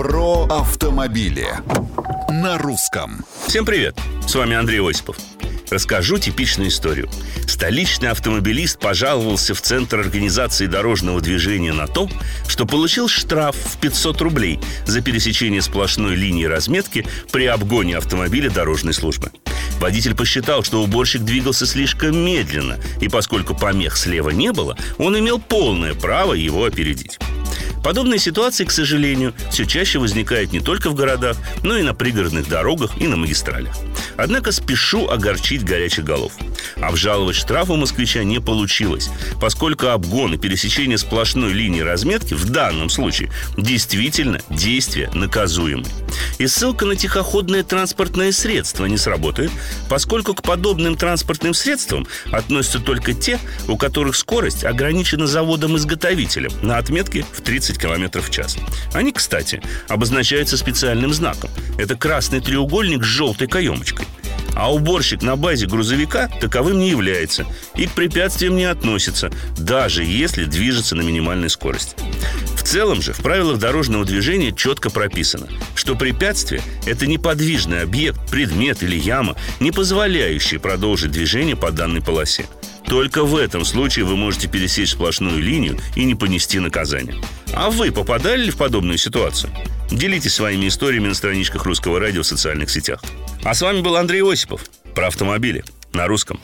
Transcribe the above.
Про автомобили на русском. Всем привет! С вами Андрей Осипов. Расскажу типичную историю. Столичный автомобилист пожаловался в Центр организации дорожного движения на то, что получил штраф в 500 рублей за пересечение сплошной линии разметки при обгоне автомобиля дорожной службы. Водитель посчитал, что уборщик двигался слишком медленно, и поскольку помех слева не было, он имел полное право его опередить. Подобные ситуации, к сожалению, все чаще возникают не только в городах, но и на пригородных дорогах и на магистралях. Однако спешу огорчить горячих голов. Обжаловать штраф у москвича не получилось, поскольку обгон и пересечение сплошной линии разметки в данном случае действительно действия наказуемы. И ссылка на тихоходное транспортное средство не сработает, поскольку к подобным транспортным средствам относятся только те, у которых скорость ограничена заводом-изготовителем на отметке в 30 км в час. Они, кстати, обозначаются специальным знаком. Это красный треугольник с желтой каемочкой. А уборщик на базе грузовика таковым не является и к препятствиям не относится, даже если движется на минимальной скорости. Целом же в правилах дорожного движения четко прописано, что препятствие – это неподвижный объект, предмет или яма, не позволяющий продолжить движение по данной полосе. Только в этом случае вы можете пересечь сплошную линию и не понести наказание. А вы попадали ли в подобную ситуацию? Делитесь своими историями на страничках Русского радио в социальных сетях. А с вами был Андрей Осипов про автомобили на русском.